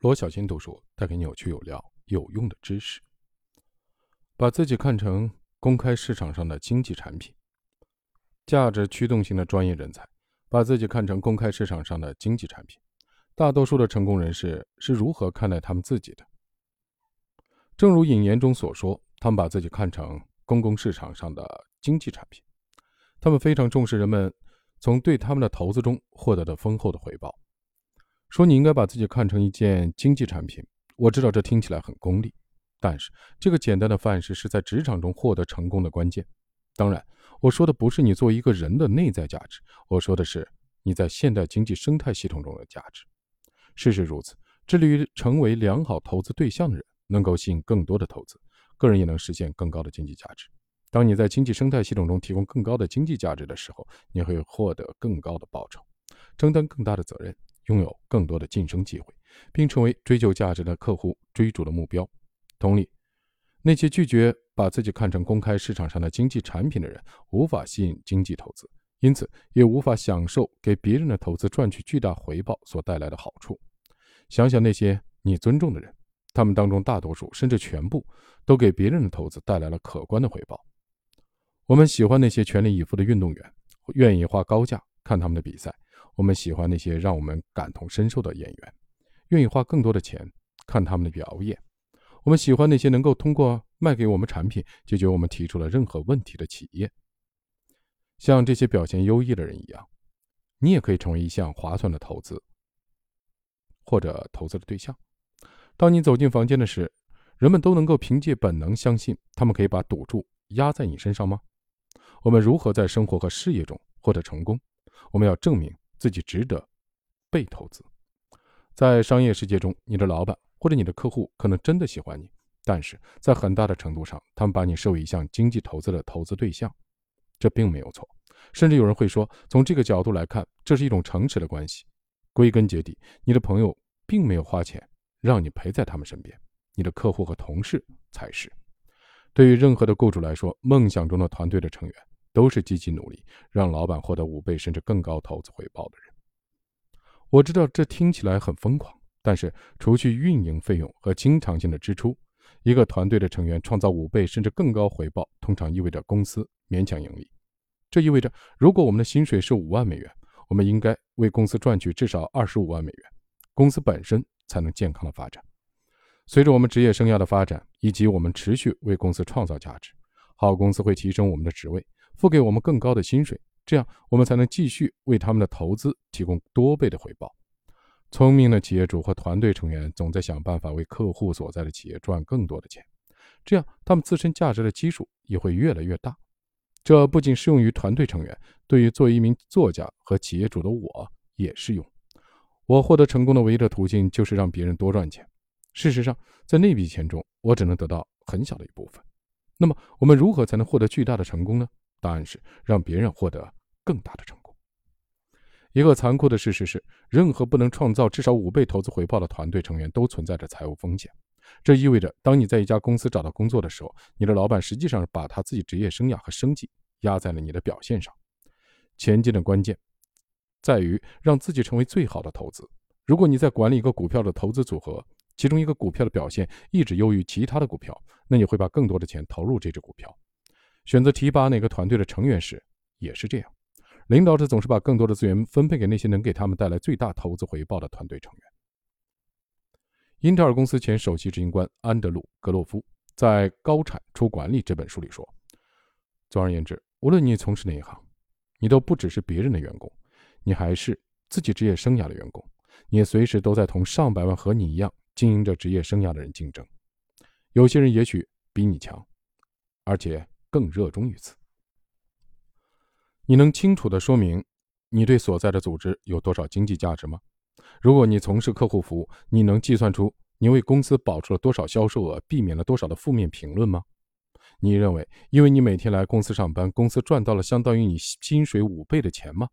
罗小新读书带给你有趣、有料、有用的知识。把自己看成公开市场上的经济产品，价值驱动型的专业人才，把自己看成公开市场上的经济产品。大多数的成功人士是如何看待他们自己的？正如引言中所说，他们把自己看成公共市场上的经济产品，他们非常重视人们从对他们的投资中获得的丰厚的回报。说你应该把自己看成一件经济产品，我知道这听起来很功利，但是这个简单的范式是在职场中获得成功的关键。当然，我说的不是你作为一个人的内在价值，我说的是你在现代经济生态系统中的价值。事实如此，致力于成为良好投资对象的人，能够吸引更多的投资，个人也能实现更高的经济价值。当你在经济生态系统中提供更高的经济价值的时候，你会获得更高的报酬，承担更大的责任。拥有更多的晋升机会，并成为追求价值的客户追逐的目标。同理，那些拒绝把自己看成公开市场上的经济产品的人，无法吸引经济投资，因此也无法享受给别人的投资赚取巨大回报所带来的好处。想想那些你尊重的人，他们当中大多数甚至全部都给别人的投资带来了可观的回报。我们喜欢那些全力以赴的运动员，愿意花高价看他们的比赛。我们喜欢那些让我们感同身受的演员，愿意花更多的钱看他们的表演。我们喜欢那些能够通过卖给我们产品解决我们提出的任何问题的企业。像这些表现优异的人一样，你也可以成为一项划算的投资或者投资的对象。当你走进房间的时，人们都能够凭借本能相信他们可以把赌注压在你身上吗？我们如何在生活和事业中获得成功？我们要证明。自己值得被投资。在商业世界中，你的老板或者你的客户可能真的喜欢你，但是在很大的程度上，他们把你视为一项经济投资的投资对象，这并没有错。甚至有人会说，从这个角度来看，这是一种诚实的关系。归根结底，你的朋友并没有花钱让你陪在他们身边，你的客户和同事才是。对于任何的雇主来说，梦想中的团队的成员。都是积极努力，让老板获得五倍甚至更高投资回报的人。我知道这听起来很疯狂，但是除去运营费用和经常性的支出，一个团队的成员创造五倍甚至更高回报，通常意味着公司勉强盈利。这意味着，如果我们的薪水是五万美元，我们应该为公司赚取至少二十五万美元，公司本身才能健康的发展。随着我们职业生涯的发展，以及我们持续为公司创造价值，好公司会提升我们的职位。付给我们更高的薪水，这样我们才能继续为他们的投资提供多倍的回报。聪明的企业主和团队成员总在想办法为客户所在的企业赚更多的钱，这样他们自身价值的基数也会越来越大。这不仅适用于团队成员，对于作为一名作家和企业主的我也适用。我获得成功的唯一的途径就是让别人多赚钱。事实上，在那笔钱中，我只能得到很小的一部分。那么，我们如何才能获得巨大的成功呢？答案是让别人获得更大的成功。一个残酷的事实是，任何不能创造至少五倍投资回报的团队成员都存在着财务风险。这意味着，当你在一家公司找到工作的时候，你的老板实际上是把他自己职业生涯和生计压在了你的表现上。前进的关键在于让自己成为最好的投资。如果你在管理一个股票的投资组合，其中一个股票的表现一直优于其他的股票，那你会把更多的钱投入这只股票。选择提拔哪个团队的成员时，也是这样。领导者总是把更多的资源分配给那些能给他们带来最大投资回报的团队成员。英特尔公司前首席执行官安德鲁·格洛夫在《高产出管理》这本书里说：“总而言之，无论你从事哪一行，你都不只是别人的员工，你还是自己职业生涯的员工。你随时都在同上百万和你一样经营着职业生涯的人竞争。有些人也许比你强，而且。”更热衷于此。你能清楚地说明你对所在的组织有多少经济价值吗？如果你从事客户服务，你能计算出你为公司保住了多少销售额，避免了多少的负面评论吗？你认为，因为你每天来公司上班，公司赚到了相当于你薪水五倍的钱吗？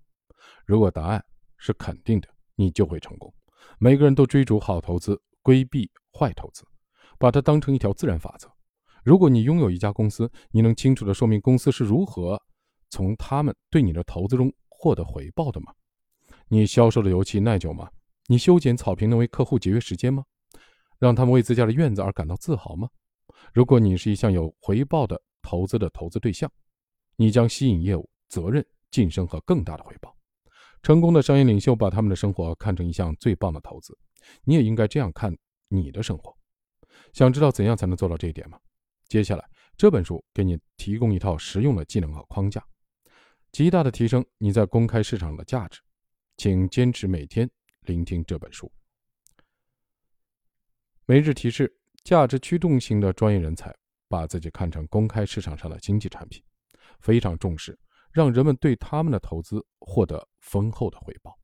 如果答案是肯定的，你就会成功。每个人都追逐好投资，规避坏投资，把它当成一条自然法则。如果你拥有一家公司，你能清楚地说明公司是如何从他们对你的投资中获得回报的吗？你销售的油漆耐久吗？你修剪草坪能为客户节约时间吗？让他们为自家的院子而感到自豪吗？如果你是一项有回报的投资的投资对象，你将吸引业务、责任、晋升和更大的回报。成功的商业领袖把他们的生活看成一项最棒的投资，你也应该这样看你的生活。想知道怎样才能做到这一点吗？接下来这本书给你提供一套实用的技能和框架，极大的提升你在公开市场的价值。请坚持每天聆听这本书。每日提示：价值驱动型的专业人才把自己看成公开市场上的经济产品，非常重视让人们对他们的投资获得丰厚的回报。